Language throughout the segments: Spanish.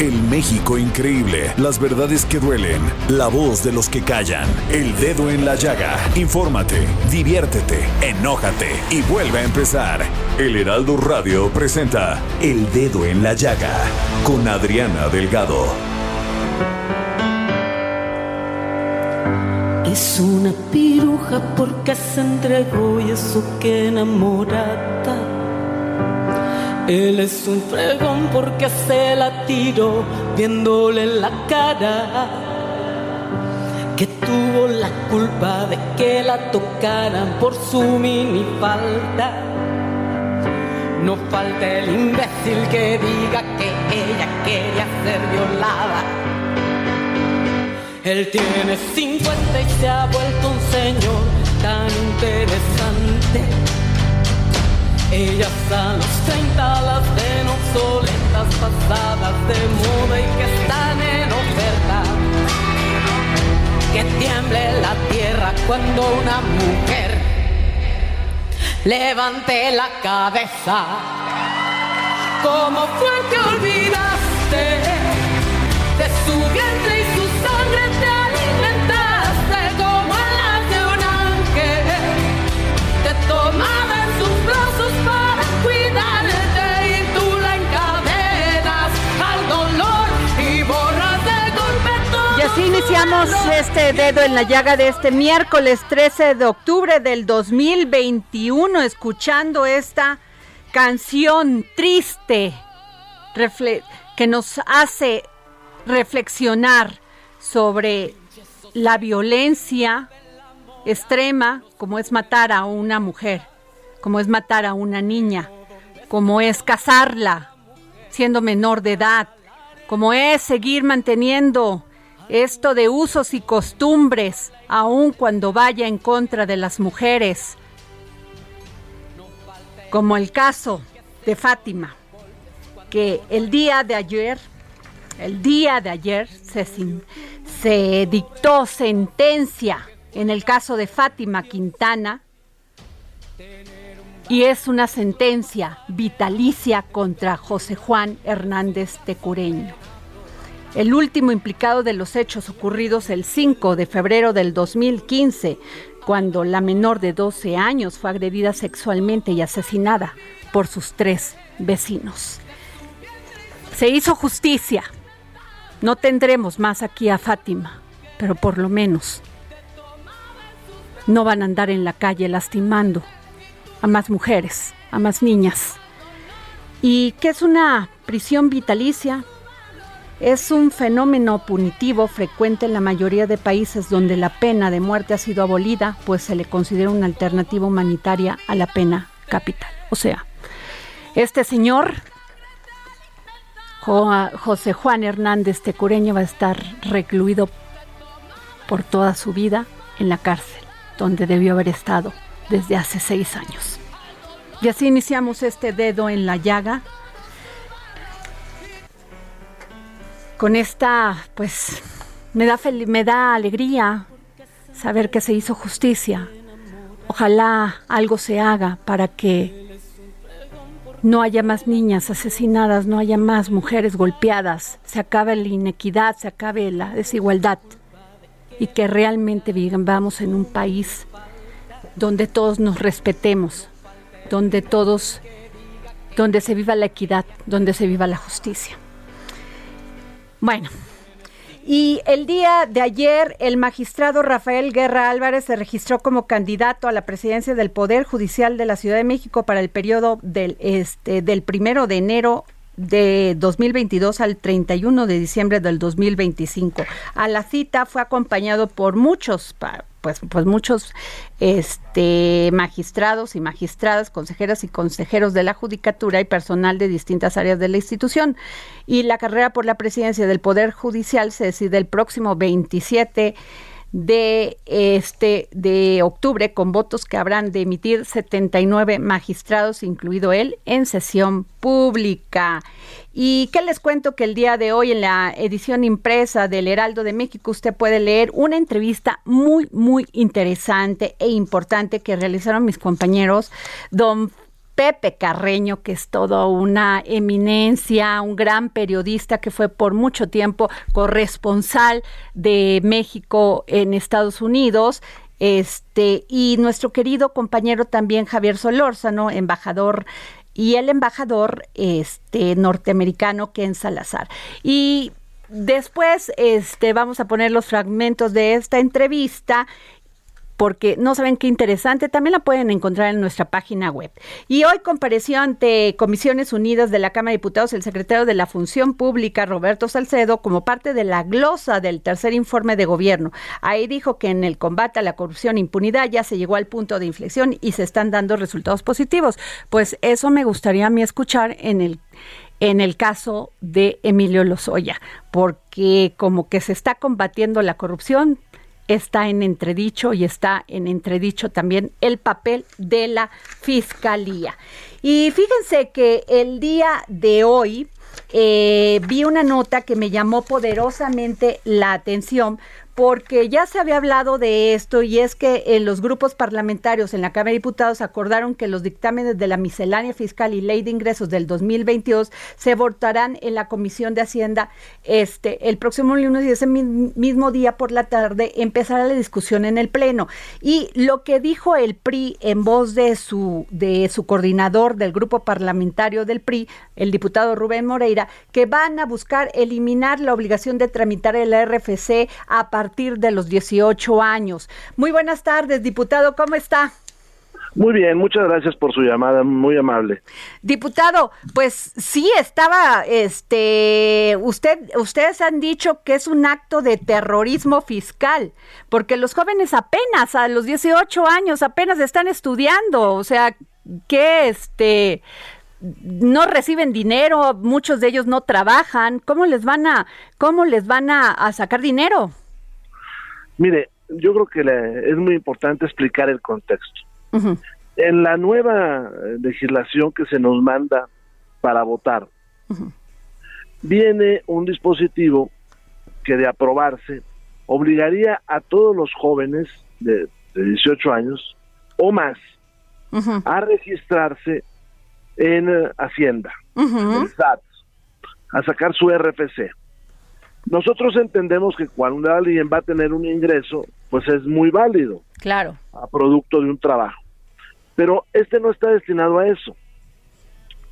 El México increíble, las verdades que duelen, la voz de los que callan, el dedo en la llaga. Infórmate, diviértete, enójate y vuelve a empezar. El Heraldo Radio presenta El Dedo en la Llaga con Adriana Delgado. Es una piruja porque se entregó y eso que enamorada. Él es un fregón porque se la tiró viéndole la cara. Que tuvo la culpa de que la tocaran por su minifalda. No falta el imbécil que diga que ella quería ser violada. Él tiene 50 y se ha vuelto un señor tan interesante. Ellas a los 30 las ven obsoletas, pasadas de moda y que están en oferta. Que tiemble la tierra cuando una mujer levante la cabeza. ¿Cómo fue que olvidaste de su vientre iniciamos este dedo en la llaga de este miércoles 13 de octubre del 2021, escuchando esta canción triste que nos hace reflexionar sobre la violencia extrema, como es matar a una mujer, como es matar a una niña, como es casarla siendo menor de edad, como es seguir manteniendo esto de usos y costumbres, aun cuando vaya en contra de las mujeres, como el caso de Fátima, que el día de ayer, el día de ayer se, se dictó sentencia en el caso de Fátima Quintana y es una sentencia vitalicia contra José Juan Hernández Tecureño. El último implicado de los hechos ocurridos el 5 de febrero del 2015, cuando la menor de 12 años fue agredida sexualmente y asesinada por sus tres vecinos. Se hizo justicia. No tendremos más aquí a Fátima, pero por lo menos no van a andar en la calle lastimando a más mujeres, a más niñas. ¿Y qué es una prisión vitalicia? Es un fenómeno punitivo frecuente en la mayoría de países donde la pena de muerte ha sido abolida, pues se le considera una alternativa humanitaria a la pena capital. O sea, este señor, Jo- José Juan Hernández Tecureño, va a estar recluido por toda su vida en la cárcel, donde debió haber estado desde hace seis años. Y así iniciamos este dedo en la llaga con esta, pues, me da, me da alegría saber que se hizo justicia. Ojalá algo se haga para que no haya más niñas asesinadas, no haya más mujeres golpeadas, se acabe la inequidad, se acabe la desigualdad y que realmente vivamos en un país donde todos nos respetemos donde todos, donde se viva la equidad, donde se viva la justicia. Bueno, y el día de ayer, el magistrado Rafael Guerra Álvarez se registró como candidato a la presidencia del Poder Judicial de la Ciudad de México para el periodo del, este, del primero de enero de 2022 al 31 de diciembre del 2025. A la cita fue acompañado por muchos pues, pues muchos este, magistrados y magistradas, consejeras y consejeros de la Judicatura y personal de distintas áreas de la institución. Y la carrera por la presidencia del Poder Judicial se decide el próximo 27 de este de octubre con votos que habrán de emitir 79 magistrados, incluido él, en sesión pública. ¿Y qué les cuento que el día de hoy en la edición impresa del Heraldo de México usted puede leer una entrevista muy, muy interesante e importante que realizaron mis compañeros, don Pepe Carreño, que es toda una eminencia, un gran periodista que fue por mucho tiempo corresponsal de México en Estados Unidos. Este, y nuestro querido compañero también Javier Solórzano, embajador y el embajador este norteamericano Ken Salazar. Y después este vamos a poner los fragmentos de esta entrevista porque no saben qué interesante, también la pueden encontrar en nuestra página web. Y hoy compareció ante Comisiones Unidas de la Cámara de Diputados el secretario de la Función Pública, Roberto Salcedo, como parte de la glosa del tercer informe de gobierno. Ahí dijo que en el combate a la corrupción e impunidad ya se llegó al punto de inflexión y se están dando resultados positivos. Pues eso me gustaría a mí escuchar en el en el caso de Emilio Lozoya, porque como que se está combatiendo la corrupción, está en entredicho y está en entredicho también el papel de la Fiscalía. Y fíjense que el día de hoy eh, vi una nota que me llamó poderosamente la atención porque ya se había hablado de esto y es que en los grupos parlamentarios en la Cámara de Diputados acordaron que los dictámenes de la miscelánea fiscal y ley de ingresos del 2022 se votarán en la Comisión de Hacienda este el próximo lunes y ese mismo día por la tarde empezará la discusión en el pleno. Y lo que dijo el PRI en voz de su de su coordinador del grupo parlamentario del PRI, el diputado Rubén Moreira, que van a buscar eliminar la obligación de tramitar el RFC a partir partir de los 18 años. Muy buenas tardes, diputado, ¿cómo está? Muy bien, muchas gracias por su llamada, muy amable. Diputado, pues sí estaba, este, usted, ustedes han dicho que es un acto de terrorismo fiscal, porque los jóvenes apenas a los 18 años apenas están estudiando, o sea, que este, no reciben dinero, muchos de ellos no trabajan, ¿cómo les van a, cómo les van a sacar dinero? Mire, yo creo que es muy importante explicar el contexto. En la nueva eh, legislación que se nos manda para votar, viene un dispositivo que de aprobarse obligaría a todos los jóvenes de, 18 años o más a registrarse en eh, Hacienda, en SAT, a sacar su RFC. Nosotros entendemos que cuando alguien va a tener un ingreso, pues es muy válido. Claro. A producto de un trabajo. Pero este no está destinado a eso.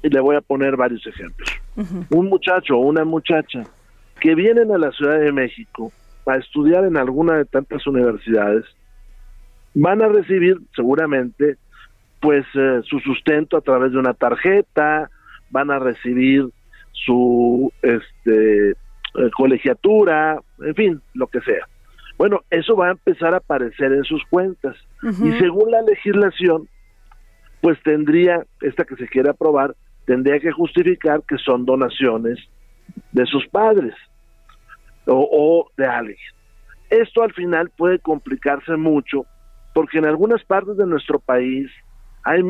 Y le voy a poner varios ejemplos. Un muchacho o una muchacha que vienen a la Ciudad de México a estudiar en alguna de tantas universidades, van a recibir seguramente pues eh, su sustento a través de una tarjeta, van a recibir su este eh, colegiatura, en fin, lo que sea. Bueno, eso va a empezar a aparecer en sus cuentas. Y según la legislación, pues tendría, esta que se quiere aprobar, tendría que justificar que son donaciones de sus padres o, o de alguien. Esto al final puede complicarse mucho porque en algunas partes de nuestro país hay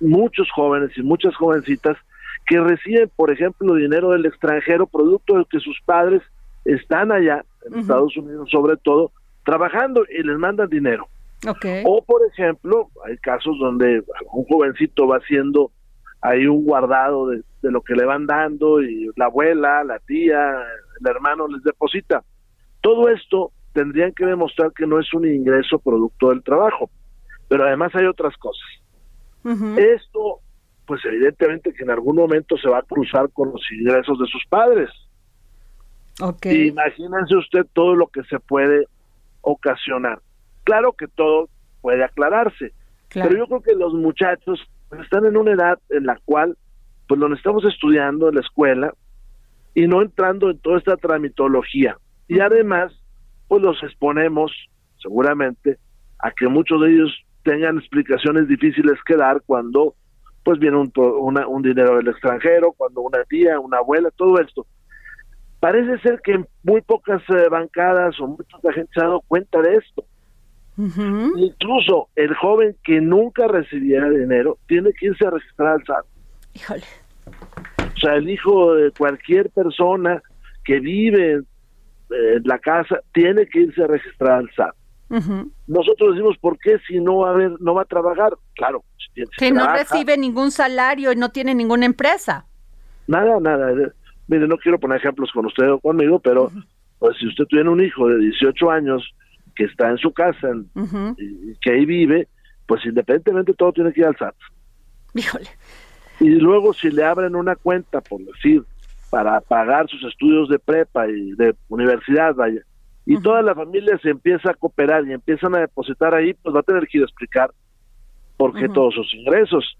muchos jóvenes y muchas jovencitas que reciben, por ejemplo, dinero del extranjero, producto de que sus padres están allá, en Estados Unidos sobre todo, trabajando y les mandan dinero. O, por ejemplo, hay casos donde un jovencito va haciendo ahí un guardado de, de, lo que le van dando y la abuela, la tía, el hermano les deposita. Todo esto tendrían que demostrar que no es un ingreso producto del trabajo. Pero además hay otras cosas. Esto, pues evidentemente que en algún momento se va a cruzar con los ingresos de sus padres. Okay. Imagínense usted todo lo que se puede ocasionar. Claro que todo puede aclararse, pero yo creo que los muchachos están en una edad en la cual pues lo estamos estudiando en la escuela y no entrando en toda esta tramitología. Y además, pues los exponemos seguramente a que muchos de ellos tengan explicaciones difíciles que dar cuando pues viene un, un dinero del extranjero, cuando una tía, una abuela, todo esto. Parece ser que muy pocas eh, bancadas o mucha gente se ha dado cuenta de esto. Incluso el joven que nunca recibiera dinero tiene que irse a registrar al SAT. Híjole. O sea, el hijo de cualquier persona que vive en la casa tiene que irse a registrar al SAT. Nosotros decimos, ¿por qué si no va a haber, no va a trabajar? Claro. Que no recibe ningún salario y no tiene ninguna empresa. Nada, nada. Mire, no quiero poner ejemplos con usted o conmigo, pero pues si usted tiene un hijo de 18 años que está en su casa, y, que ahí vive, pues independientemente todo tiene que ir al SAT. Híjole. Y luego si le abren una cuenta, por decir, para pagar sus estudios de prepa y de universidad, vaya, y toda la familia se empieza a cooperar y empiezan a depositar ahí, pues va a tener que ir a explicar por qué todos sus ingresos.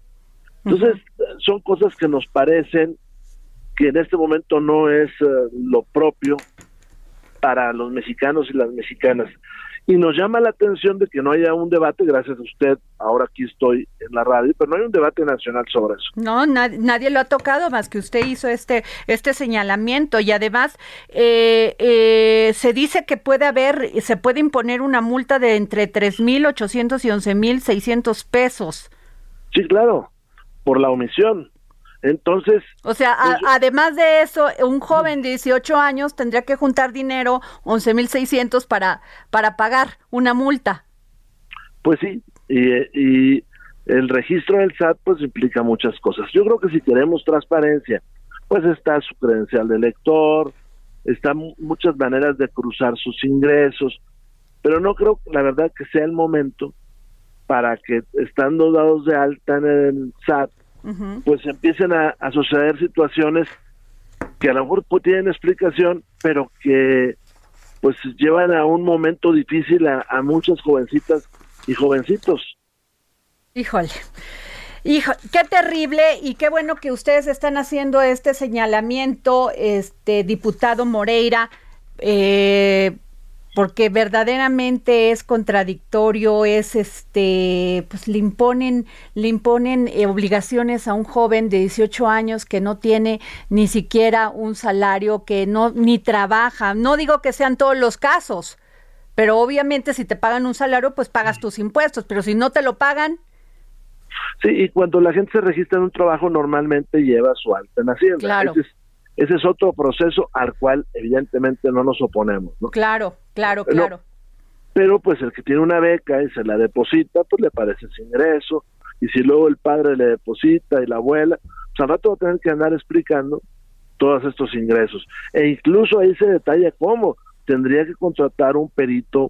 Entonces, son cosas que nos parecen que en este momento no es eh, lo propio para los mexicanos y las mexicanas. Y nos llama la atención de que no haya un debate, gracias a usted, ahora aquí estoy en la radio, pero no hay un debate nacional sobre eso. No, nadie lo ha tocado más que usted hizo este, este señalamiento y además eh, eh, se dice que puede haber, se puede imponer una multa de entre 3.800 y 11.600 pesos. Sí, claro, por la omisión. Entonces... O sea, pues, además de eso, un joven de 18 años tendría que juntar dinero, 11.600 para, para pagar una multa. Pues sí, y, el registro del SAT pues implica muchas cosas. Yo creo que si queremos transparencia, pues está su credencial de lector, están muchas maneras de cruzar sus ingresos, pero no creo, la verdad, que sea el momento para que estando dados de alta en el SAT, pues empiecen a, suceder situaciones que a lo mejor pues, tienen explicación, pero que pues llevan a un momento difícil a, muchas jovencitas y jovencitos. Híjole. Hijo, qué terrible y qué bueno que ustedes están haciendo este señalamiento, este diputado Moreira. Eh, porque verdaderamente es contradictorio, es este, pues le imponen, le imponen eh, obligaciones a un joven de 18 años que no tiene ni siquiera un salario, que no ni trabaja. No digo que sean todos los casos, pero obviamente si te pagan un salario, pues pagas tus impuestos, pero si no te lo pagan, Sí, y cuando la gente se registra en un trabajo normalmente lleva su alta en Hacienda. Claro. Ese es otro proceso al cual evidentemente no nos oponemos. ¿no? Claro, claro, claro. pero pues el que tiene una beca y se la deposita, pues le parece ese ingreso. Y si luego el padre le deposita y la abuela, pues al rato va a tener que andar explicando todos estos ingresos. E incluso ahí se detalla cómo tendría que contratar un perito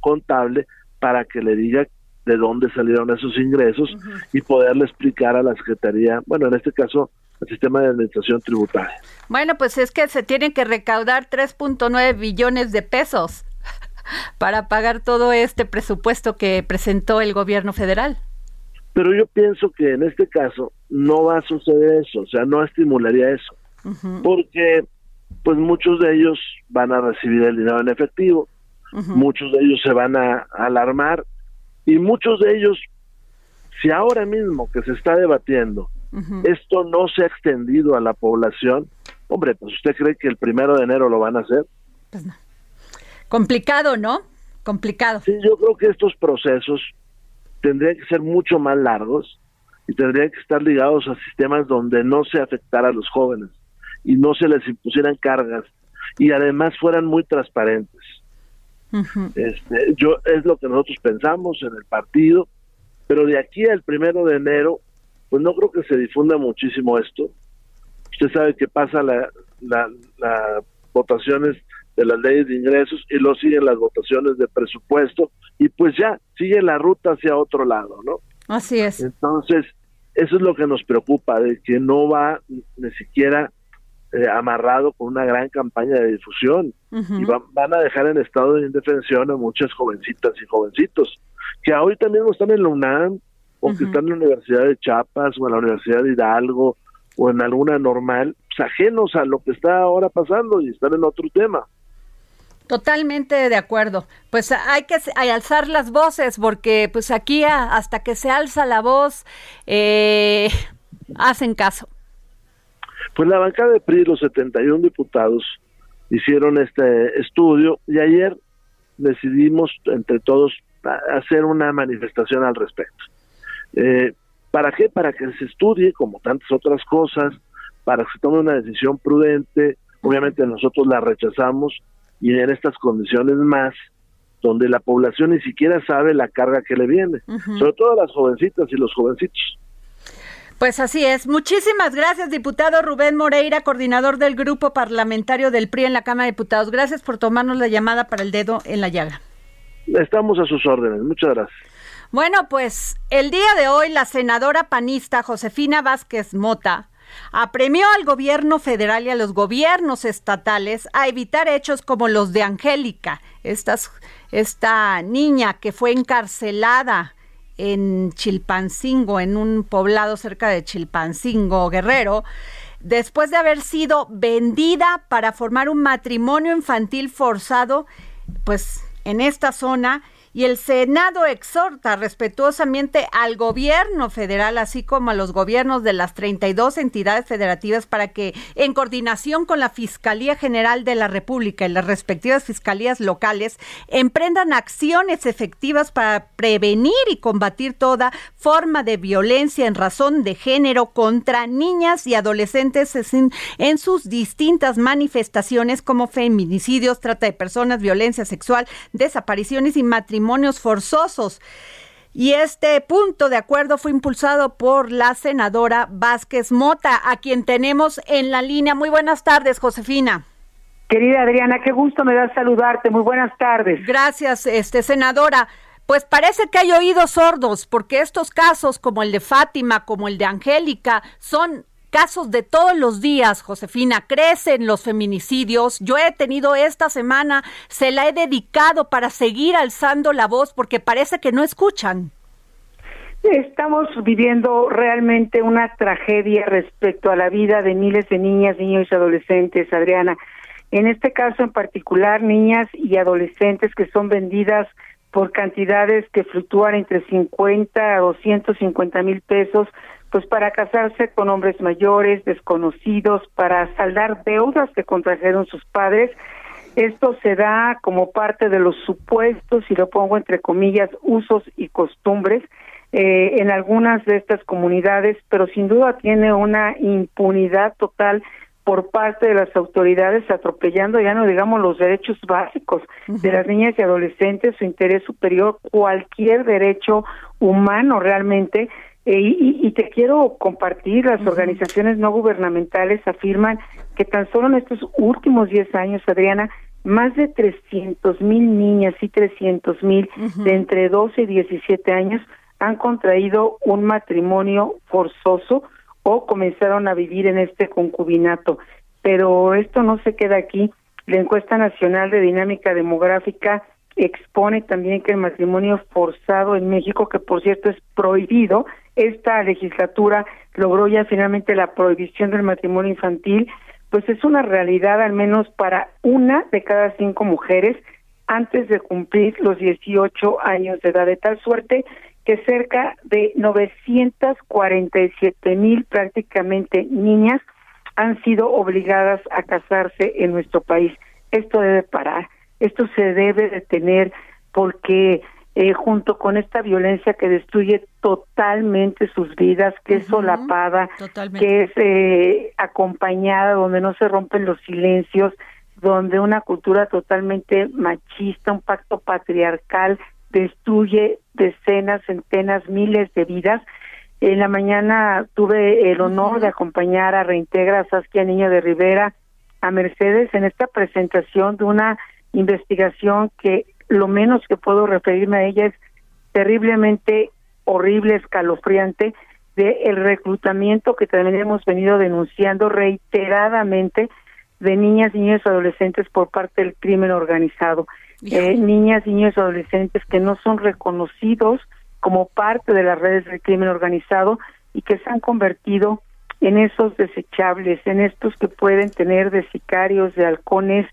contable para que le diga de dónde salieron esos ingresos y poderle explicar a la Secretaría, bueno, en este caso el sistema de administración tributaria. Bueno, pues es que se tienen que recaudar 3.9 billones de pesos para pagar todo este presupuesto que presentó el gobierno federal. Pero yo pienso que en este caso no va a suceder eso, o sea, no estimularía eso, porque pues muchos de ellos van a recibir el dinero en efectivo, muchos de ellos se van a alarmar y muchos de ellos, si ahora mismo que se está debatiendo esto no se ha extendido a la población, hombre, pues usted cree que el primero de enero lo van a hacer. Pues no. Complicado, ¿no? Complicado. Sí, yo creo que estos procesos tendrían que ser mucho más largos y tendrían que estar ligados a sistemas donde no se afectara a los jóvenes y no se les impusieran cargas y además fueran muy transparentes. este, yo es lo que nosotros pensamos en el partido, pero de aquí al primero de enero pues no creo que se difunda muchísimo esto. Usted sabe que pasa la, la, votaciones de las leyes de ingresos y luego siguen las votaciones de presupuesto y pues ya sigue la ruta hacia otro lado, ¿no? Así es. Entonces, eso es lo que nos preocupa, de que no va ni siquiera eh, amarrado con una gran campaña de difusión y van a dejar en estado de indefensión a muchas jovencitas y jovencitos que ahorita mismo están en la UNAM o que están en la Universidad de Chiapas o en la Universidad de Hidalgo o en alguna normal, pues ajenos a lo que está ahora pasando y están en otro tema. Totalmente de acuerdo. Pues hay que alzar las voces porque pues aquí hasta que se alza la voz eh, hacen caso. Pues la bancada de PRI, los 71 diputados, hicieron este estudio y ayer decidimos entre todos hacer una manifestación al respecto. Eh, ¿Para qué? Para que se estudie, como tantas otras cosas, para que se tome una decisión prudente. Obviamente nosotros la rechazamos y en estas condiciones más, donde la población ni siquiera sabe la carga que le viene, sobre todo las jovencitas y los jovencitos. Pues así es. Muchísimas gracias, diputado Rubén Moreira, coordinador del grupo parlamentario del PRI en la Cámara de Diputados. Gracias por tomarnos la llamada para el dedo en la llaga. Estamos a sus órdenes. Muchas gracias. Bueno, pues el día de hoy la senadora panista Josefina Vázquez Mota apremió al gobierno federal y a los gobiernos estatales a evitar hechos como los de Angélica, esta niña que fue encarcelada en Chilpancingo, en un poblado cerca de Chilpancingo, Guerrero, después de haber sido vendida para formar un matrimonio infantil forzado, pues en esta zona y el Senado exhorta respetuosamente al gobierno federal, así como a los gobiernos de las 32 entidades federativas, para que, en coordinación con la Fiscalía General de la República y las respectivas fiscalías locales, emprendan acciones efectivas para prevenir y combatir toda forma de violencia en razón de género contra niñas y adolescentes en sus distintas manifestaciones como feminicidios, trata de personas, violencia sexual, desapariciones y matrimonios forzosos. Y este punto de acuerdo fue impulsado por la senadora Vázquez Mota, a quien tenemos en la línea. Muy buenas tardes, Josefina. Querida Adriana, qué gusto me da saludarte. Muy buenas tardes. Gracias, este senadora. Pues parece que hay oídos sordos, porque estos casos, como el de Fátima, como el de Angélica, son casos de todos los días, Josefina, crecen los feminicidios. Yo he tenido esta semana, se la he dedicado para seguir alzando la voz porque parece que no escuchan. Estamos viviendo realmente una tragedia respecto a la vida de miles de niñas, niños y adolescentes, Adriana. En este caso en particular, niñas y adolescentes que son vendidas por cantidades que fluctúan entre 50 a 250 mil pesos pues para casarse con hombres mayores, desconocidos, para saldar deudas que contrajeron sus padres. Esto se da como parte de los supuestos, y lo pongo entre comillas, usos y costumbres eh, en algunas de estas comunidades, pero sin duda tiene una impunidad total por parte de las autoridades atropellando ya no digamos los derechos básicos de las niñas y adolescentes, su interés superior, cualquier derecho humano realmente. Eh, y, te quiero compartir, las organizaciones no gubernamentales afirman que tan solo en estos últimos 10 años, Adriana, más de 300 mil niñas y 300 mil de entre 12 y 17 años han contraído un matrimonio forzoso o comenzaron a vivir en este concubinato. Pero esto no se queda aquí. La encuesta nacional de dinámica demográfica expone también que el matrimonio forzado en México, que por cierto es prohibido, esta legislatura logró ya finalmente la prohibición del matrimonio infantil, pues es una realidad al menos para una de cada cinco mujeres antes de cumplir los 18 años de edad, de tal suerte que cerca de 947 mil prácticamente niñas han sido obligadas a casarse en nuestro país. Esto debe parar, esto se debe detener porque eh, junto con esta violencia que destruye totalmente sus vidas, que es solapada, que es eh, acompañada, donde no se rompen los silencios, donde una cultura totalmente machista, un pacto patriarcal destruye decenas, centenas, miles de vidas. En la mañana tuve el honor de acompañar a Reintegra a Saskia Niño de Rivera, a Mercedes, en esta presentación de una investigación que lo menos que puedo referirme a ella es terriblemente horrible, escalofriante, de el reclutamiento que también hemos venido denunciando reiteradamente de niñas, niños y adolescentes por parte del crimen organizado. Eh, niñas, niños y adolescentes que no son reconocidos como parte de las redes del crimen organizado y que se han convertido en esos desechables, en estos que pueden tener de sicarios, de halcones,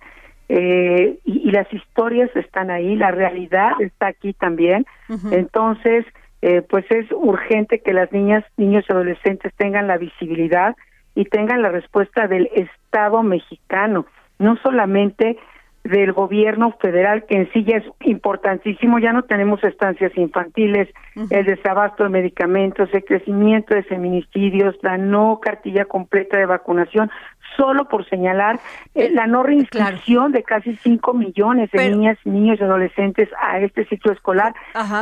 eh, y, las historias están ahí, la realidad está aquí también. Entonces, eh, pues es urgente que las niñas, niños y adolescentes tengan la visibilidad y tengan la respuesta del Estado mexicano, no solamente del gobierno federal, que en sí ya es importantísimo, ya no tenemos estancias infantiles, el desabasto de medicamentos, el crecimiento de feminicidios, la no cartilla completa de vacunación, solo por señalar eh, la no reinscripción de casi 5 millones de niñas, niños y adolescentes a este ciclo escolar.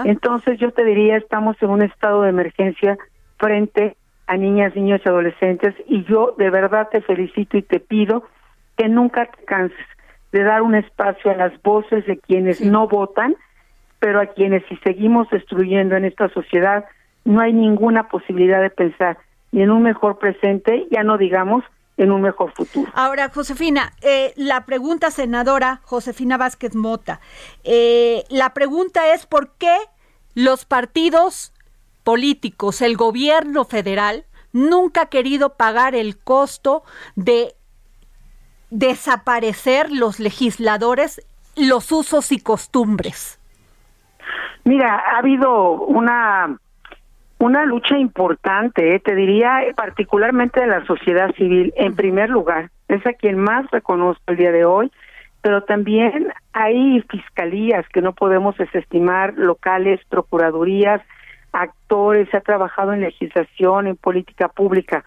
Entonces yo te diría, estamos en un estado de emergencia frente a niñas, niños y adolescentes y yo de verdad te felicito y te pido que nunca te canses de dar un espacio a las voces de quienes no votan, pero a quienes si seguimos destruyendo en esta sociedad, no hay ninguna posibilidad de pensar ni en un mejor presente, ya no digamos en un mejor futuro. Ahora, Josefina, eh, la pregunta, senadora Josefina Vázquez Mota, eh, la pregunta es por qué los partidos políticos, el gobierno federal, nunca ha querido pagar el costo de desaparecer los legisladores los usos y costumbres? Mira, ha habido una una lucha importante, eh, te diría particularmente de la sociedad civil, en primer lugar, es a quien más reconozco el día de hoy, pero también hay fiscalías que no podemos desestimar, locales, procuradurías, actores, se ha trabajado en legislación, en política pública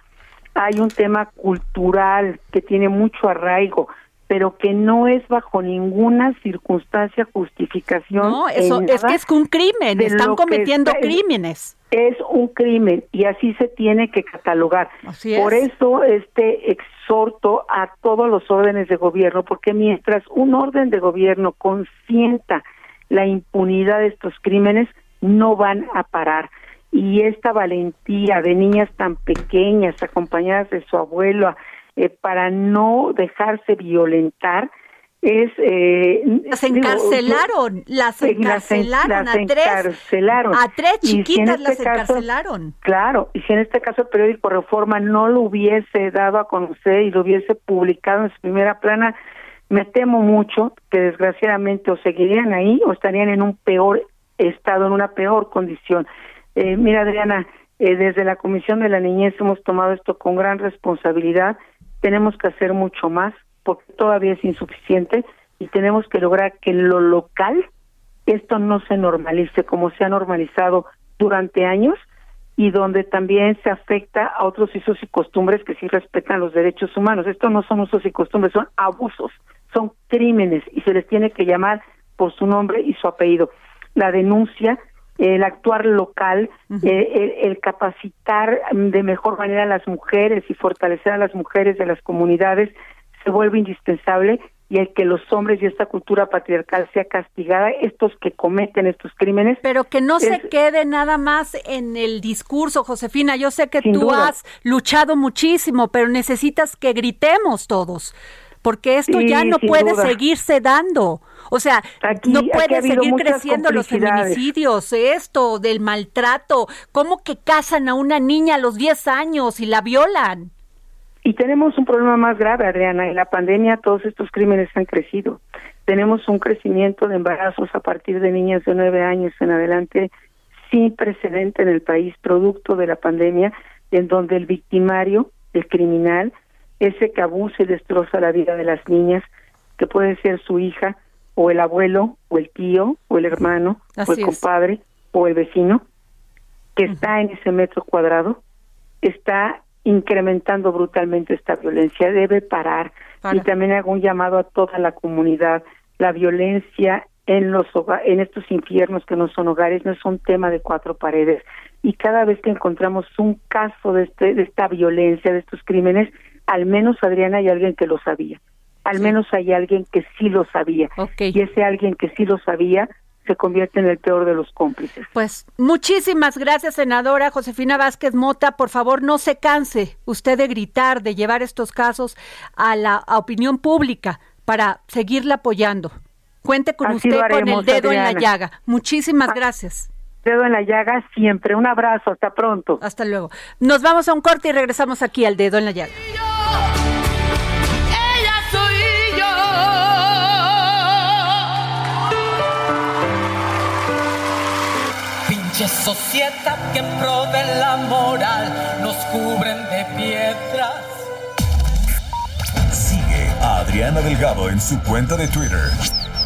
hay un tema cultural que tiene mucho arraigo, pero que no es bajo ninguna circunstancia justificación. No, eso es que es un crimen, están cometiendo crímenes. Es un crimen y así se tiene que catalogar. Por eso este exhorto a todos los órdenes de gobierno, porque mientras un orden de gobierno consienta la impunidad de estos crímenes, no van a parar y esta valentía de niñas tan pequeñas acompañadas de su abuelo eh, para no dejarse violentar es eh, las encarcelaron las encarcelaron a tres a tres chiquitas las este encarcelaron. claro y si en este caso el periódico Reforma no lo hubiese dado a conocer y lo hubiese publicado en su primera plana me temo mucho que desgraciadamente o seguirían ahí o estarían en un peor estado en una peor condición eh, mira, Adriana, eh, desde la Comisión de la Niñez hemos tomado esto con gran responsabilidad. Tenemos que hacer mucho más porque todavía es insuficiente y tenemos que lograr que en lo local esto no se normalice como se ha normalizado durante años y donde también se afecta a otros usos y costumbres que sí respetan los derechos humanos. Esto no son usos y costumbres, son abusos, son crímenes y se les tiene que llamar por su nombre y su apellido. La denuncia el actuar local, eh, el, capacitar de mejor manera a las mujeres y fortalecer a las mujeres de las comunidades se vuelve indispensable y el que los hombres y esta cultura patriarcal sea castigada, estos que cometen estos crímenes. Pero que no se quede nada más en el discurso, Josefina. Yo sé que tú has luchado muchísimo, pero necesitas que gritemos todos, porque esto ya no puede seguirse dando. O sea, no puede seguir creciendo los feminicidios, esto, del maltrato. ¿Cómo que casan a una niña a los 10 años y la violan? Y tenemos un problema más grave, Adriana. En la pandemia todos estos crímenes han crecido. Tenemos un crecimiento de embarazos a partir de niñas de 9 años en adelante sin precedente en el país, producto de la pandemia, en donde el victimario, el criminal, ese que abusa y destroza la vida de las niñas, que puede ser su hija, o el abuelo, o el tío, o el hermano, o el compadre, o el vecino, que está en ese metro cuadrado, está incrementando brutalmente esta violencia, debe parar. Y también hago un llamado a toda la comunidad. La violencia en los en estos infiernos que no son hogares no es un tema de cuatro paredes. Y cada vez que encontramos un caso de, este, de esta violencia, de estos crímenes, al menos Adriana hay alguien que lo sabía al menos hay alguien que sí lo sabía. Y ese alguien que sí lo sabía se convierte en el peor de los cómplices. Pues muchísimas gracias, senadora Josefina Vázquez Mota. Por favor, no se canse usted de gritar, de llevar estos casos a la opinión pública para seguirla apoyando. Cuente con usted con el dedo en la llaga. Muchísimas ah, gracias. Dedo en la llaga siempre. Un abrazo. Hasta pronto. Hasta luego. Nos vamos a un corte y regresamos aquí al dedo en la llaga. Sociedad que en pro de la moral nos cubren de piedras. Sigue a Adriana Delgado en su cuenta de Twitter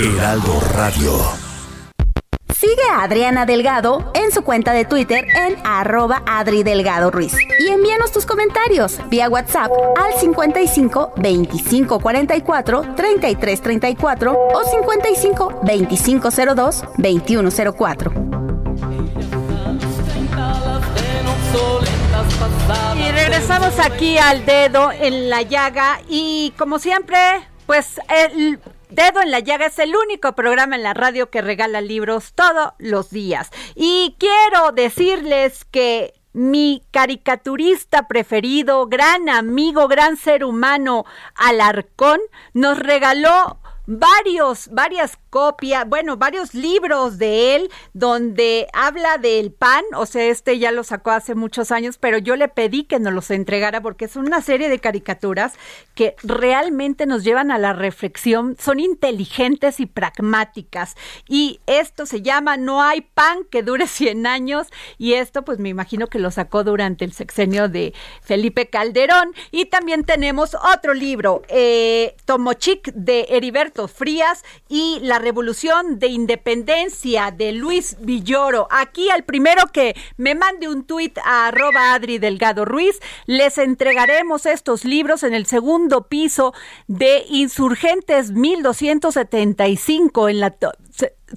Heraldo Radio. Sigue a Adriana Delgado en su cuenta de Twitter en arroba Adri Delgado Ruiz. Y envíanos tus comentarios vía WhatsApp al 55 25 44 33 34 o 55 25 02 21 04. Y regresamos aquí al dedo en la llaga y como siempre, pues el Dedo en la Llaga es el único programa en la radio que regala libros todos los días. Y quiero decirles que mi caricaturista preferido, gran amigo, gran ser humano, Alarcón, nos regaló varios, varias copias, bueno, varios libros de él donde habla del pan, o sea, este ya lo sacó hace muchos años, pero yo le pedí que nos los entregara porque es una serie de caricaturas que realmente nos llevan a la reflexión, son inteligentes y pragmáticas. Y esto se llama No hay pan que dure 100 años y esto pues me imagino que lo sacó durante el sexenio de Felipe Calderón. Y también tenemos otro libro, eh, Tomochic de Heriberto Frías y la Revolución de Independencia de Luis Villoro. Aquí al primero que me mande un tuit a arroba Adri Delgado Ruiz, les entregaremos estos libros en el segundo piso de Insurgentes 1275 en la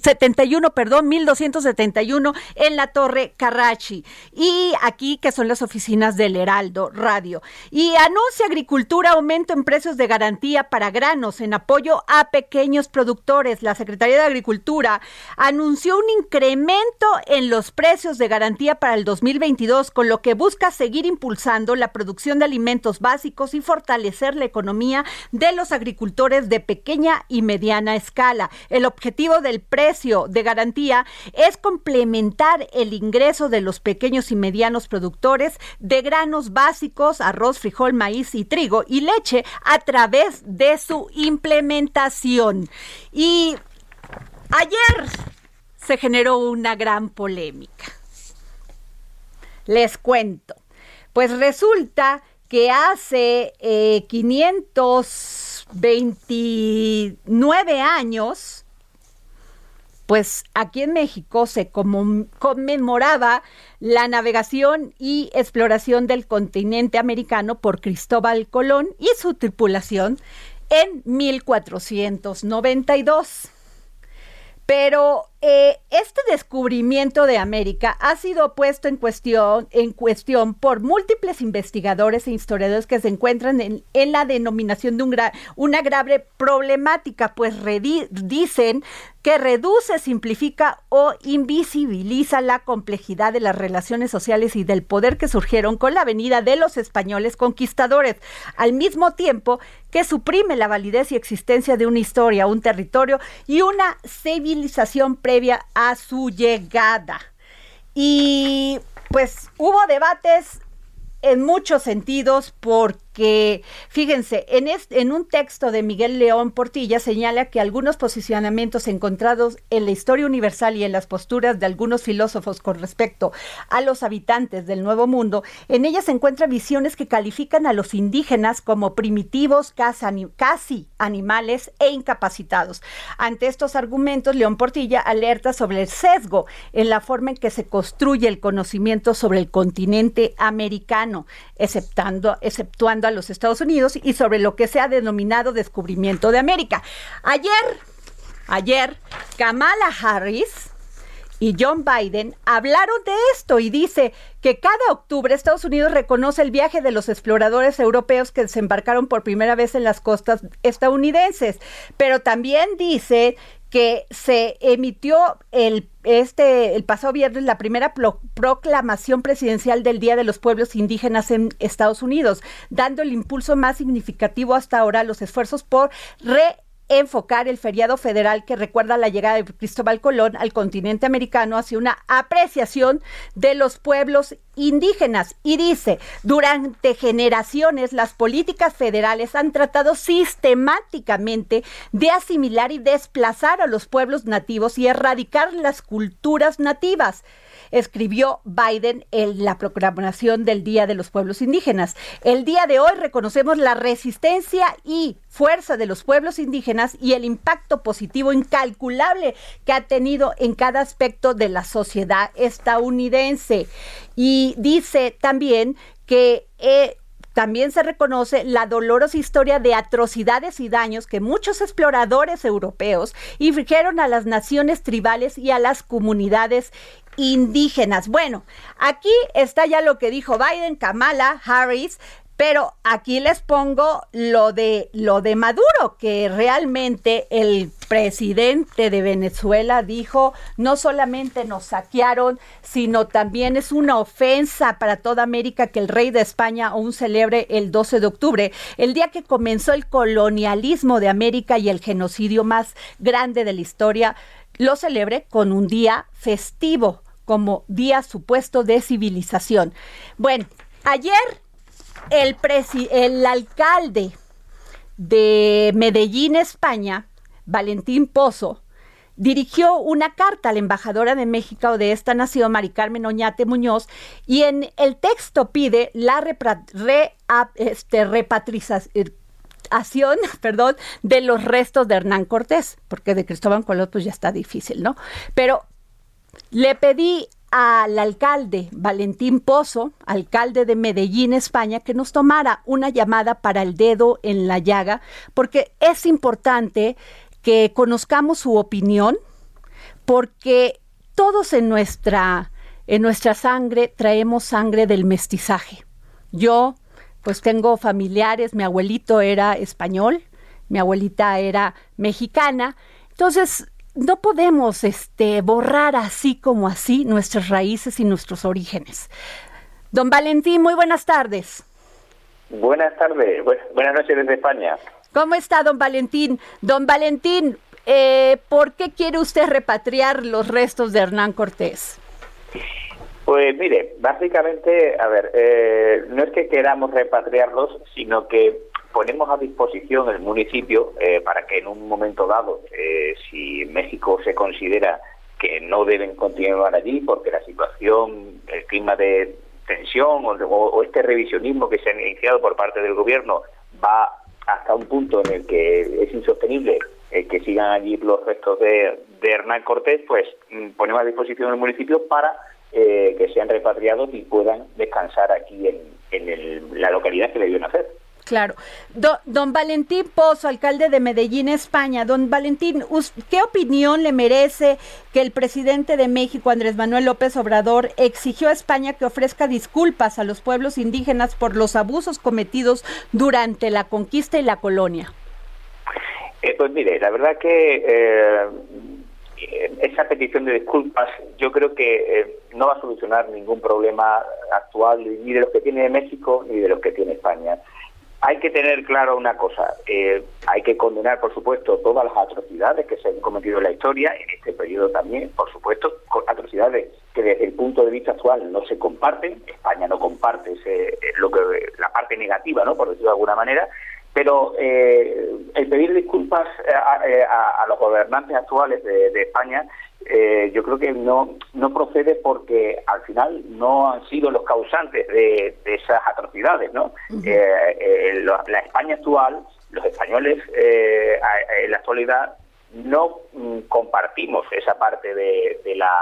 71, perdón, 1271 en la Torre Carrachi. Y aquí que son las oficinas del Heraldo Radio. Y anuncia Agricultura aumento en precios de garantía para granos en apoyo a pequeños productores. La Secretaría de Agricultura anunció un incremento en los precios de garantía para el 2022, con lo que busca seguir impulsando la producción de alimentos básicos y fortalecer la economía de los agricultores de pequeña y mediana escala. El objetivo del precio de garantía es complementar el ingreso de los pequeños y medianos productores de granos básicos, arroz, frijol, maíz y trigo y leche a través de su implementación. Y ayer se generó una gran polémica. Les cuento. Pues resulta que hace 529 eh, años, pues aquí en México se conmemoraba la navegación y exploración del continente americano por Cristóbal Colón y su tripulación en 1492. Pero eh, este descubrimiento de América ha sido puesto en cuestión, en cuestión por múltiples investigadores e historiadores que se encuentran en, la denominación de un una grave problemática, pues dicen que reduce, simplifica o invisibiliza la complejidad de las relaciones sociales y del poder que surgieron con la venida de los españoles conquistadores, al mismo tiempo que suprime la validez y existencia de una historia, un territorio y una civilización previa a su llegada. Y pues hubo debates en muchos sentidos porque que, fíjense, en, en un texto de Miguel León Portilla señala que algunos posicionamientos encontrados en la historia universal y en las posturas de algunos filósofos con respecto a los habitantes del Nuevo Mundo, en ellas se encuentran visiones que califican a los indígenas como primitivos, casi animales e incapacitados. Ante estos argumentos, León Portilla alerta sobre el sesgo en la forma en que se construye el conocimiento sobre el continente americano, exceptuando a los Estados Unidos y sobre lo que se ha denominado descubrimiento de América. Ayer, ayer, Kamala Harris y John Biden hablaron de esto y dice que cada octubre Estados Unidos reconoce el viaje de los exploradores europeos que desembarcaron por primera vez en las costas estadounidenses, pero también dice que se emitió el este el pasado viernes la primera proclamación presidencial del Día de los Pueblos Indígenas en Estados Unidos, dando el impulso más significativo hasta ahora a los esfuerzos por re enfocar el feriado federal que recuerda la llegada de Cristóbal Colón al continente americano hacia una apreciación de los pueblos indígenas. Y dice, durante generaciones las políticas federales han tratado sistemáticamente de asimilar y desplazar a los pueblos nativos y erradicar las culturas nativas escribió Biden en la proclamación del Día de los Pueblos Indígenas. El día de hoy reconocemos la resistencia y fuerza de los pueblos indígenas y el impacto positivo incalculable que ha tenido en cada aspecto de la sociedad estadounidense. Y dice también que eh, también se reconoce la dolorosa historia de atrocidades y daños que muchos exploradores europeos infligieron a las naciones tribales y a las comunidades indígenas. Bueno, aquí está ya lo que dijo Biden, Kamala Harris, pero aquí les pongo lo de lo de Maduro, que realmente el presidente de Venezuela dijo, no solamente nos saquearon, sino también es una ofensa para toda América que el rey de España aún celebre el 12 de octubre, el día que comenzó el colonialismo de América y el genocidio más grande de la historia lo celebre con un día festivo como día supuesto de civilización. Bueno, ayer el, el alcalde de Medellín, España, Valentín Pozo, dirigió una carta a la embajadora de México de esta nación, Mari Carmen Oñate Muñoz, y en el texto pide la re, este, repatriación perdón, de los restos de Hernán Cortés, porque de Cristóbal Colón pues ya está difícil, ¿no? Pero le pedí al alcalde Valentín Pozo, alcalde de Medellín, España, que nos tomara una llamada para el dedo en la llaga, porque es importante que conozcamos su opinión, porque todos en nuestra, en nuestra sangre traemos sangre del mestizaje. Yo pues tengo familiares, mi abuelito era español, mi abuelita era mexicana, entonces no podemos este, borrar así como así nuestras raíces y nuestros orígenes. Don Valentín, muy buenas tardes. Buenas tardes, buenas noches desde España. ¿Cómo está, don Valentín? Don Valentín, eh, ¿por qué quiere usted repatriar los restos de Hernán Cortés? Pues mire, básicamente, a ver, eh, no es que queramos repatriarlos, sino que ponemos a disposición el municipio eh, para que en un momento dado, eh, si México se considera que no deben continuar allí porque la situación, el clima de tensión o, este revisionismo que se ha iniciado por parte del gobierno va hasta un punto en el que es insostenible eh, que sigan allí los restos de, Hernán Cortés, pues mm, ponemos a disposición el municipio para que sean repatriados y puedan descansar aquí en, la localidad que le dio nacer. Claro. don Valentín Pozo, alcalde de Medellín, España. Don Valentín, ¿qué opinión le merece que el presidente de México, Andrés Manuel López Obrador, exigió a España que ofrezca disculpas a los pueblos indígenas por los abusos cometidos durante la conquista y la colonia? Eh, pues mire, la verdad que eh, esa petición de disculpas yo creo que eh, no va a solucionar ningún problema actual ni de los que tiene México ni de los que tiene España hay que tener claro una cosa. Eh, hay que condenar, por supuesto, todas las atrocidades que se han cometido en la historia, en este periodo también, por supuesto, atrocidades que desde el punto de vista actual no se comparten. España no comparte ese, eh, lo que la parte negativa, ¿no? por decirlo de alguna manera. Pero eh, el pedir disculpas a, los gobernantes actuales de España eh, yo creo que no, no procede porque al final no han sido los causantes de, esas atrocidades, ¿no? Eh, eh, la España actual, los españoles en la actualidad no mm, compartimos esa parte de, la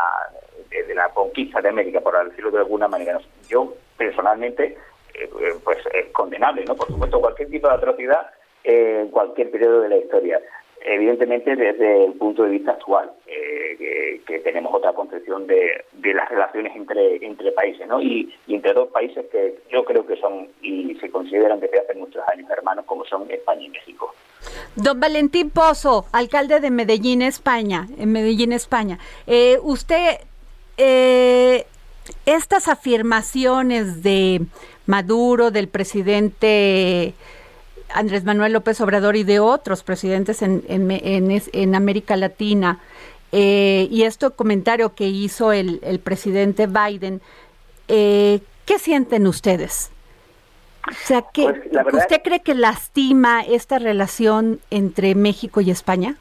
de, la conquista de América, por decirlo de alguna manera. Yo personalmente, pues es Por supuesto, cualquier tipo de atrocidad en cualquier periodo de la historia evidentemente desde el punto de vista actual, eh, que, tenemos otra concepción de, las relaciones entre, entre países, ¿no? Y, entre dos países que yo creo que son y se consideran desde hace muchos años hermanos, como son España y México. Don Valentín Pozo, alcalde de Medellín, España, en Medellín, España. Eh, usted, eh, estas afirmaciones de Maduro, del presidente Andrés Manuel López Obrador y de otros presidentes en, en, América Latina. Eh, y este comentario que hizo el, presidente Biden, eh, ¿qué sienten ustedes? O sea, que, pues, ¿usted cree que lastima esta relación entre México y España?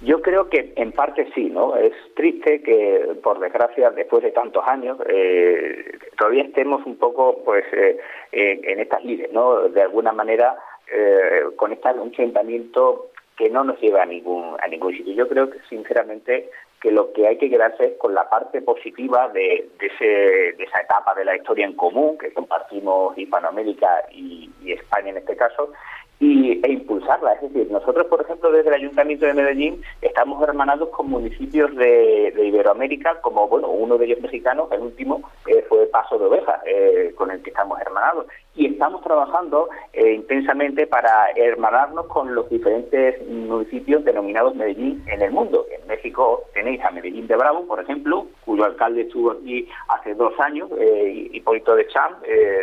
Yo creo que en parte sí, ¿no? Es triste que, por desgracia, después de tantos años, eh, todavía estemos un poco, pues, eh, en estas líneas, ¿no? De alguna manera, eh, con este enfrentamiento que no nos lleva a ningún a ningún sitio. Yo creo que, sinceramente, que lo que hay que quedarse es con la parte positiva de, ese, de esa etapa de la historia en común que compartimos Hispanoamérica y España en este caso, y, e impulsarla. Es decir, nosotros, por ejemplo, desde el Ayuntamiento de Medellín estamos hermanados con municipios de, Iberoamérica, como bueno, uno de ellos mexicano, el último eh, fue Paso de Oveja, eh, con el que estamos hermanados. Y estamos trabajando eh, intensamente para hermanarnos con los diferentes municipios denominados Medellín en el mundo. En México tenéis a Medellín de Bravo, por ejemplo, cuyo alcalde estuvo aquí hace dos años, Hipólito de Cham,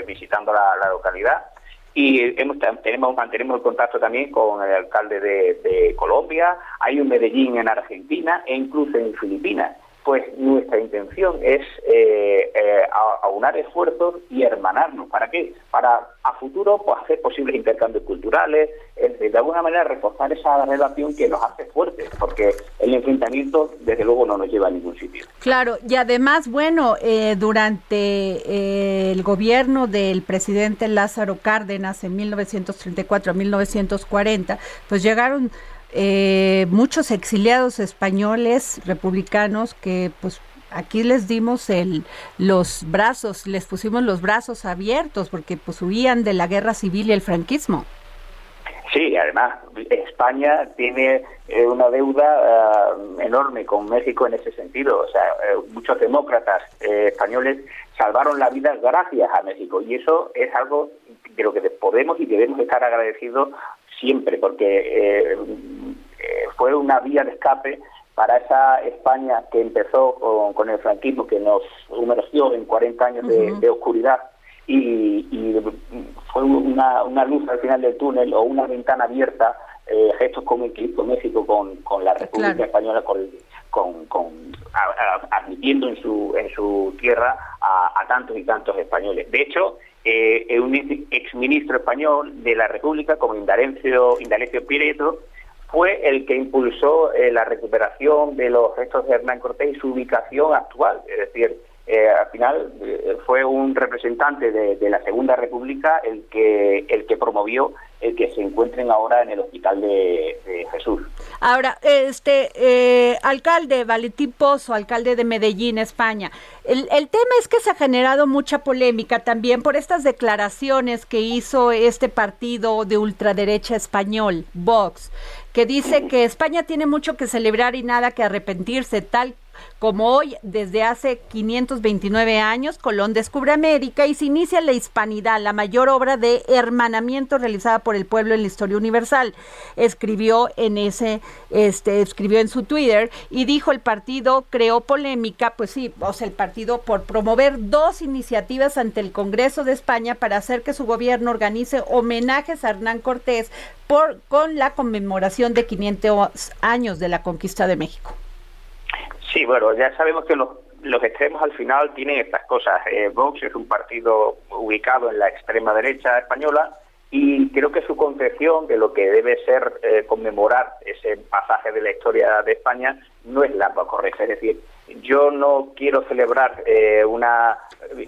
visitando la localidad y hemos, tenemos, mantenemos el contacto también con el alcalde de, Colombia, hay un Medellín en Argentina e incluso en Filipinas. Pues nuestra intención es eh, eh, aunar esfuerzos y hermanarnos. ¿Para qué? Para a futuro pues, hacer posibles intercambios culturales, de alguna manera reforzar esa relación que nos hace fuertes, porque el enfrentamiento desde luego no nos lleva a ningún sitio. Claro, y además, bueno, eh, durante eh, el gobierno del presidente Lázaro Cárdenas en 1934 a 1940, pues llegaron eh, muchos exiliados españoles republicanos que pues aquí les dimos el, los brazos, les pusimos los brazos abiertos porque pues huían de la guerra civil y el franquismo. Sí, además España tiene eh, una deuda eh, enorme con México en ese sentido. O sea, eh, muchos demócratas españoles salvaron la vida gracias a México y eso es algo de lo que podemos y debemos estar agradecidos siempre porque fue una vía de escape para esa España que empezó con, el franquismo, que nos sumergió en 40 años de, oscuridad. Y, fue una, una, luz al final del túnel o una ventana abierta, eh, gestos como el que hizo México con, con la República Española, con, con, admitiendo en su, en su tierra a, tantos y tantos españoles. De hecho, eh, un exministro español de la República, como Indalencio, Indalecio Pireto, fue el que impulsó eh, la recuperación de los restos de Hernán Cortés y su ubicación actual. Es decir, eh, al final eh, fue un representante de, la Segunda República el que el que promovió el que se encuentren ahora en el Hospital de, Jesús. Ahora, este alcalde Valentín Pozo, alcalde de Medellín, España, el, el tema es que se ha generado mucha polémica también por estas declaraciones que hizo este partido de ultraderecha español, Vox, que dice que España tiene mucho que celebrar y nada que arrepentirse, tal como hoy, desde hace 529 años, Colón descubre América y se inicia la hispanidad, la mayor obra de hermanamiento realizada por el pueblo en la historia universal. Escribió en ese, este, escribió en su Twitter y dijo el partido creó polémica, pues sí, o sea, el partido por promover dos iniciativas ante el Congreso de España para hacer que su gobierno organice homenajes a Hernán Cortés por, con la conmemoración de 500 años de la conquista de México. Sí, bueno, ya sabemos que los, los extremos al final tienen estas cosas. Eh, Vox es un partido ubicado en la extrema derecha española y creo que su concepción de lo que debe ser eh, conmemorar ese pasaje de la historia de España no es la correcta. Es decir, yo no quiero celebrar eh, una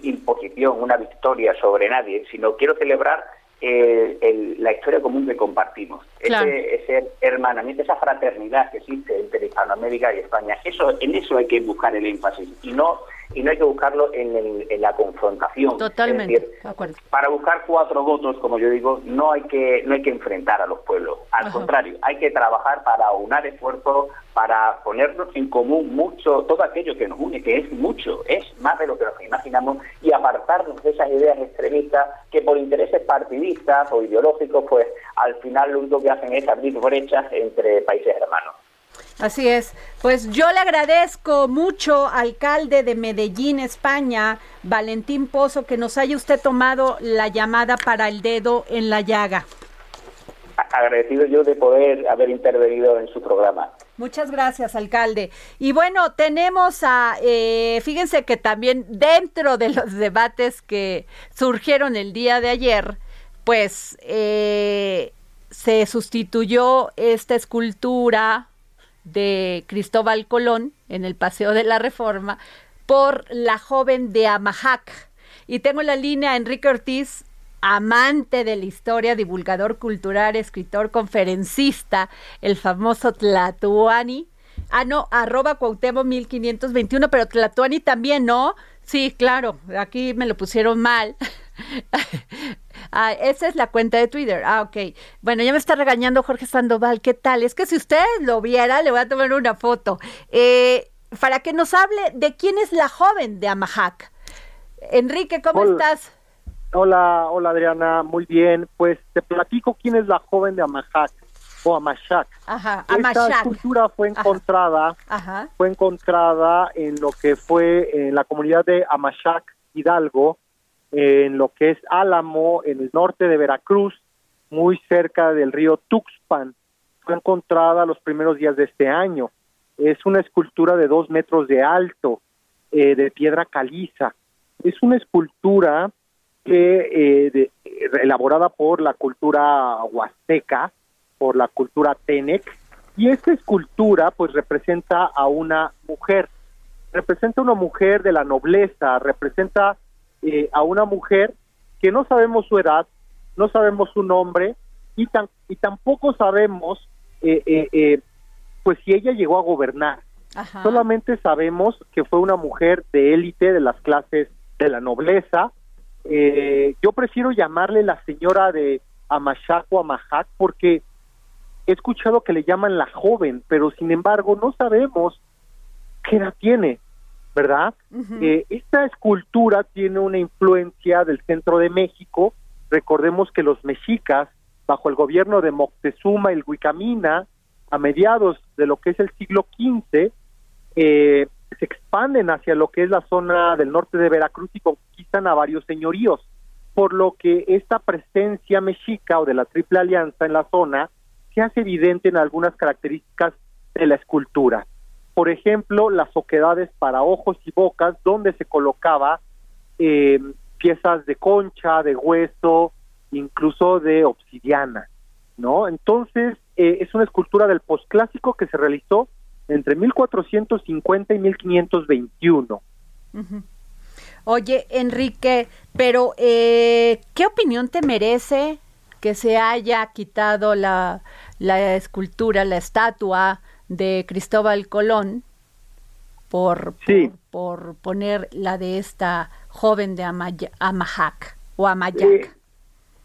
imposición, una victoria sobre nadie, sino quiero celebrar eh, la historia común que compartimos, ese, hermanamiento, esa fraternidad que existe entre Hispanoamérica y España. Eso, en eso hay que buscar el énfasis y no y no hay que buscarlo en, la confrontación. Totalmente. para buscar cuatro votos, como yo digo, no hay que no hay que enfrentar a los pueblos. Al contrario, hay que trabajar para unar esfuerzos, para ponernos en común mucho, todo aquello que nos une, que es mucho, es más de lo que nos imaginamos, apartarnos de esas ideas extremistas que por intereses partidistas o ideológicos, pues al final lo único que hacen es abrir brechas entre países hermanos. Así es. Pues yo le agradezco mucho, alcalde de Medellín, España, Valentín Pozo, que nos haya usted tomado la llamada para el dedo en la llaga. Agradecido yo de poder haber intervenido en su programa. Muchas gracias, alcalde. Y bueno, tenemos a, eh, fíjense que también dentro de los debates que surgieron el día de ayer, pues eh, se sustituyó esta escultura de Cristóbal Colón en el Paseo de la Reforma por la joven de Amajac. Y tengo la línea Enrique Ortiz, amante de la historia, divulgador cultural, escritor, conferencista, el famoso Tlatuani. Ah, no, arroba Cuauhtémoc 1521, pero Tlatuani también, ¿no? Sí, claro, aquí me lo pusieron mal. ah, esa es la cuenta de Twitter. Ah, ok. Bueno, ya me está regañando Jorge Sandoval. ¿Qué tal? Es que si usted lo viera, le voy a tomar una foto. Eh, para que nos hable de quién es la joven de Amahac. Enrique, ¿cómo estás? Hola, hola Adriana, muy bien. Pues te platico quién es la joven de Amahac o Amachac. Ajá, Esta escultura fue encontrada, fue encontrada en lo que fue en la comunidad de Amachac, Hidalgo, en lo que es Álamo, en el norte de Veracruz, muy cerca del río Tuxpan. Fue encontrada los primeros días de este año. Es una escultura de dos metros de alto, eh, de piedra caliza. Es una escultura que eh, elaborada por la cultura huasteca, por la cultura Tenec, y esta escultura pues representa a una mujer, representa a una mujer de la nobleza, representa eh, a una mujer que no sabemos su edad, no sabemos su nombre y, tan, y tampoco sabemos eh, eh, pues si ella llegó a gobernar. Solamente sabemos que fue una mujer de élite de las clases de la nobleza. Yo prefiero llamarle la señora de Amachac o Amajac porque he escuchado que le llaman la joven, pero sin embargo no sabemos qué edad tiene. ¿verdad? Eh, esta escultura tiene una influencia del centro de México. Recordemos que los mexicas, bajo el gobierno de Moctezuma y el Huicamina, a mediados de lo que es el siglo XV, eh, se expanden hacia lo que es la zona del norte de Veracruz y conquistan a varios señoríos, por lo que esta presencia mexica o de la Triple Alianza en la zona se hace evidente en algunas características de la escultura por ejemplo, las oquedades para ojos y bocas, donde se colocaba eh, piezas de concha, de hueso, incluso de obsidiana, ¿no? Entonces, eh, es una escultura del posclásico que se realizó entre 1450 y 1521. Oye, Enrique, pero eh, ¿qué opinión te merece que se haya quitado la, la escultura, la estatua de Cristóbal Colón por, por, poner la de esta joven de Amajac o Amayac.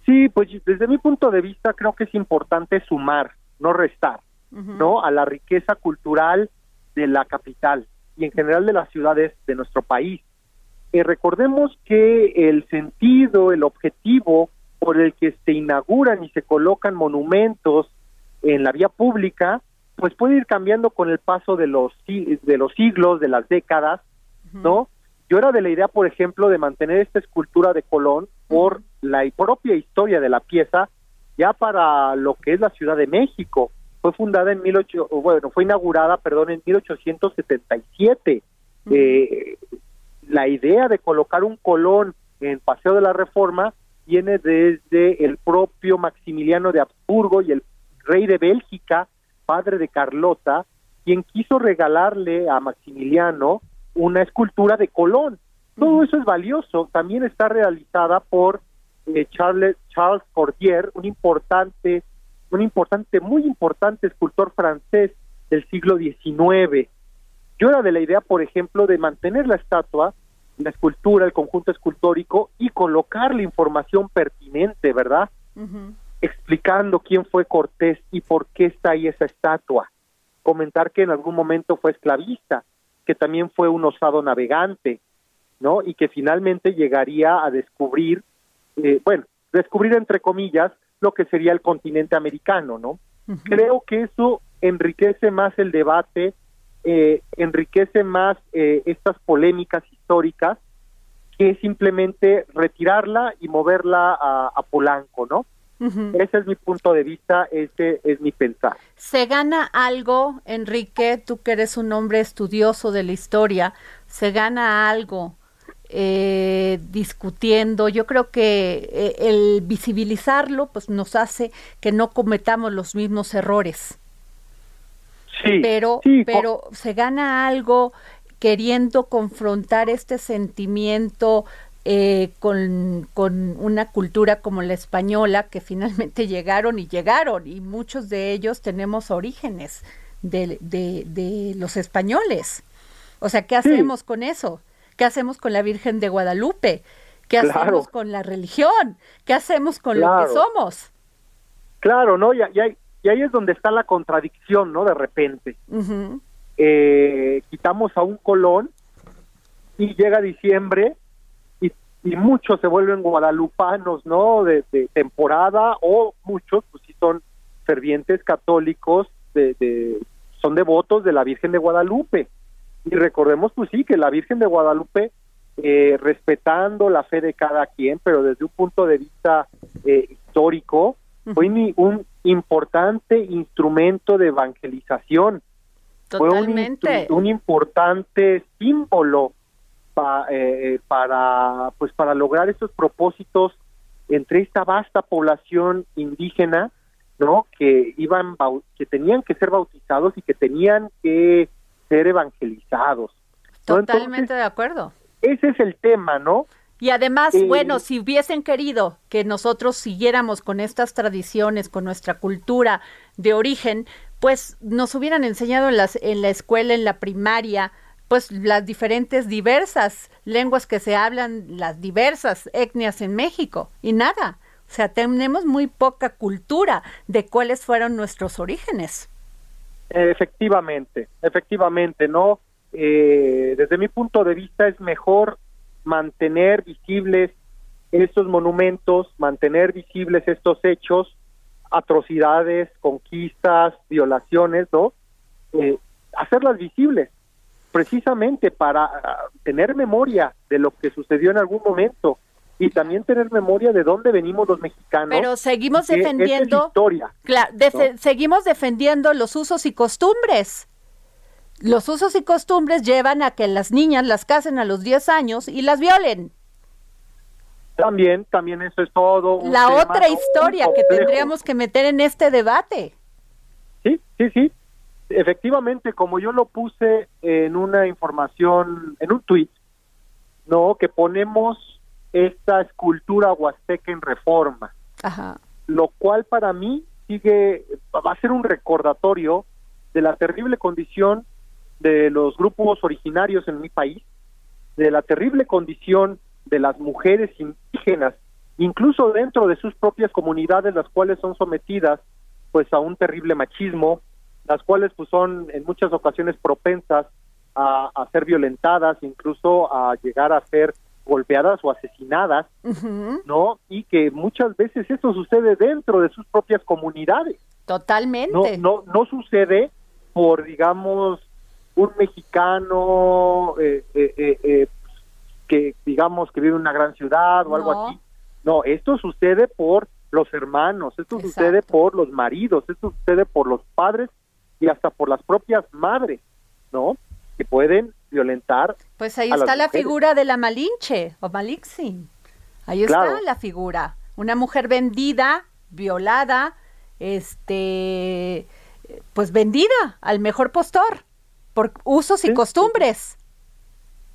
sí, pues desde mi punto de vista creo que es importante sumar, no restar, ¿no? A la riqueza cultural de la capital. y en general de las ciudades de nuestro país. Eh, recordemos que el sentido, el objetivo por el que se inauguran y se colocan monumentos en la vía pública, pues puede ir cambiando con el paso de los de los siglos, de las décadas, ¿no? Yo era de la idea, por ejemplo, de mantener esta escultura de Colón por la propia historia de la pieza, ya para lo que es la Ciudad de México. Fue fundada en 18, bueno, fue inaugurada, perdón, en 1877. Eh, la idea de colocar un Colón en Paseo de la Reforma viene desde el propio Maximiliano de Habsburgo y el rey de Bélgica, padre de Carlota, quien quiso regalarle a Maximiliano una escultura de Colón. Todo eso es valioso. También está realizada por eh, Charles, Charles Cordier, un importante, un importante, muy importante escultor francés del siglo XIX. Yo era de la idea, por ejemplo, de mantener la estatua, la escultura, el conjunto escultórico y colocar la información pertinente, ¿verdad? Explicando quién fue Cortés y por qué está ahí esa estatua. Comentar que en algún momento fue esclavista, que también fue un osado navegante, ¿no? Y que finalmente llegaría a descubrir, eh, bueno, descubrir entre comillas lo que sería el continente americano, ¿no? Creo que eso enriquece más el debate, eh, enriquece más eh, estas polémicas históricas que simplemente retirarla y moverla a, a Polanco, ¿no? Ese es mi punto de vista, ese es mi pensar. ¿Se gana algo, Enrique, tú que eres un hombre estudioso de la historia, se gana algo eh, discutiendo? Yo creo que eh, el visibilizarlo pues nos hace que no cometamos los mismos errores. Sí, pero, pero se gana algo queriendo confrontar este sentimiento eh, con, con, una cultura como la española que finalmente llegaron y llegaron y muchos de ellos tenemos orígenes de, de, los españoles. O sea, ¿qué hacemos con eso? ¿Qué hacemos con la Virgen de Guadalupe? ¿Qué hacemos con la religión? ¿Qué hacemos con lo que somos? Claro, ¿no? Y, y, ahí es donde está la contradicción, ¿no? De repente. eh, quitamos a un Colón y llega diciembre y muchos se vuelven guadalupanos, ¿no? De, temporada o muchos, pues sí son fervientes católicos, de, son devotos de la Virgen de Guadalupe. Y recordemos, pues sí, que la Virgen de Guadalupe, eh, respetando la fe de cada quien, pero desde un punto de vista eh, histórico, fue un importante instrumento de evangelización. Totalmente. Fue un importante símbolo eh, para pues para lograr estos propósitos entre esta vasta población indígena no que iban que tenían que ser bautizados y que tenían que ser evangelizados totalmente de acuerdo ese es el tema no y además, eh, bueno, si hubiesen querido que nosotros siguiéramos con estas tradiciones, con nuestra cultura de origen, pues nos hubieran enseñado en, las, en la escuela, en la primaria, pues las diferentes diversas lenguas que se hablan, las diversas etnias en México y nada. O sea, tenemos muy poca cultura de cuáles fueron nuestros orígenes. Efectivamente, efectivamente, ¿no? Eh, desde mi punto de vista es mejor mantener visibles estos monumentos, mantener visibles estos hechos, atrocidades, conquistas, violaciones, ¿no? Eh, hacerlas visibles, precisamente para tener memoria de lo que sucedió en algún momento y también tener memoria de dónde venimos los mexicanos. Pero seguimos defendiendo historia. Claro, seguimos defendiendo los usos y costumbres. Los usos y costumbres llevan a que las niñas las casen a los 10 años y las violen. También, también eso es todo. La otra historia que tendríamos que meter en este debate. Sí, sí, sí efectivamente, como yo lo puse en una información, en un tuit, no, que ponemos esta escultura huasteca en reforma, lo cual para mí sigue, va a ser un recordatorio de la terrible condición de los grupos originarios en mi país, de la terrible condición de las mujeres indígenas, incluso dentro de sus propias comunidades, las cuales son sometidas pues a un terrible machismo, las cuales pues son en muchas ocasiones propensas a, a ser violentadas, incluso a llegar a ser golpeadas o asesinadas, ¿no? Y que muchas veces eso sucede dentro de sus propias comunidades. Totalmente. No, no, no sucede por, digamos, un mexicano eh, eh, eh, que, digamos, que vive en una gran ciudad o algo así. No, esto sucede por los hermanos, esto sucede por los maridos, esto sucede por los padres y hasta por las propias madres, ¿no? Que pueden violentar. Pues ahí está la figura de la Malinche o Malixin. Ahí está la figura. Una mujer vendida, violada, este, pues vendida al mejor postor por usos y costumbres.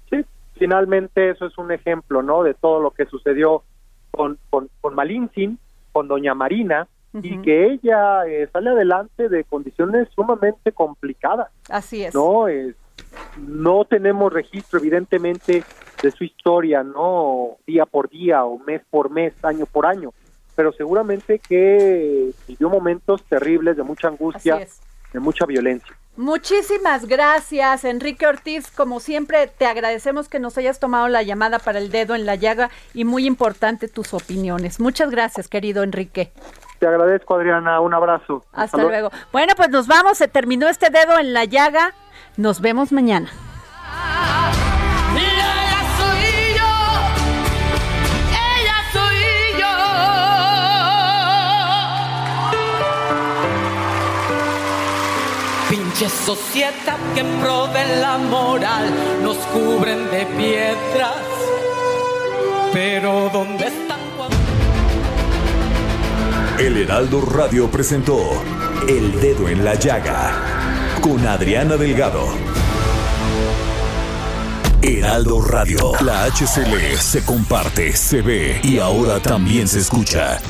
Sí, finalmente eso es un ejemplo, ¿no? De todo lo que sucedió con, con, con Malintzin, con Doña Marina, y que ella eh, sale adelante de condiciones sumamente complicadas. Así es. No, no tenemos registro, evidentemente, de su historia, ¿no? Día por día o mes por mes, año por año, pero seguramente que vivió momentos terribles de mucha angustia, de mucha violencia. Muchísimas gracias, Enrique Ortiz. Como siempre, te agradecemos que nos hayas tomado la llamada para el dedo en la llaga y muy importante tus opiniones. Muchas gracias, querido Enrique. Te agradezco, Adriana. Un abrazo. Hasta, luego. Bueno, pues nos vamos. Se terminó este dedo en la llaga. Nos vemos mañana. Pinche sociedad que en pro de la moral nos cubren de piedras. Pero ¿dónde están cuando... El Heraldo Radio presentó El Dedo en la Llaga con Adriana Delgado. Heraldo Radio, la HCL se comparte, se ve y ahora también se escucha.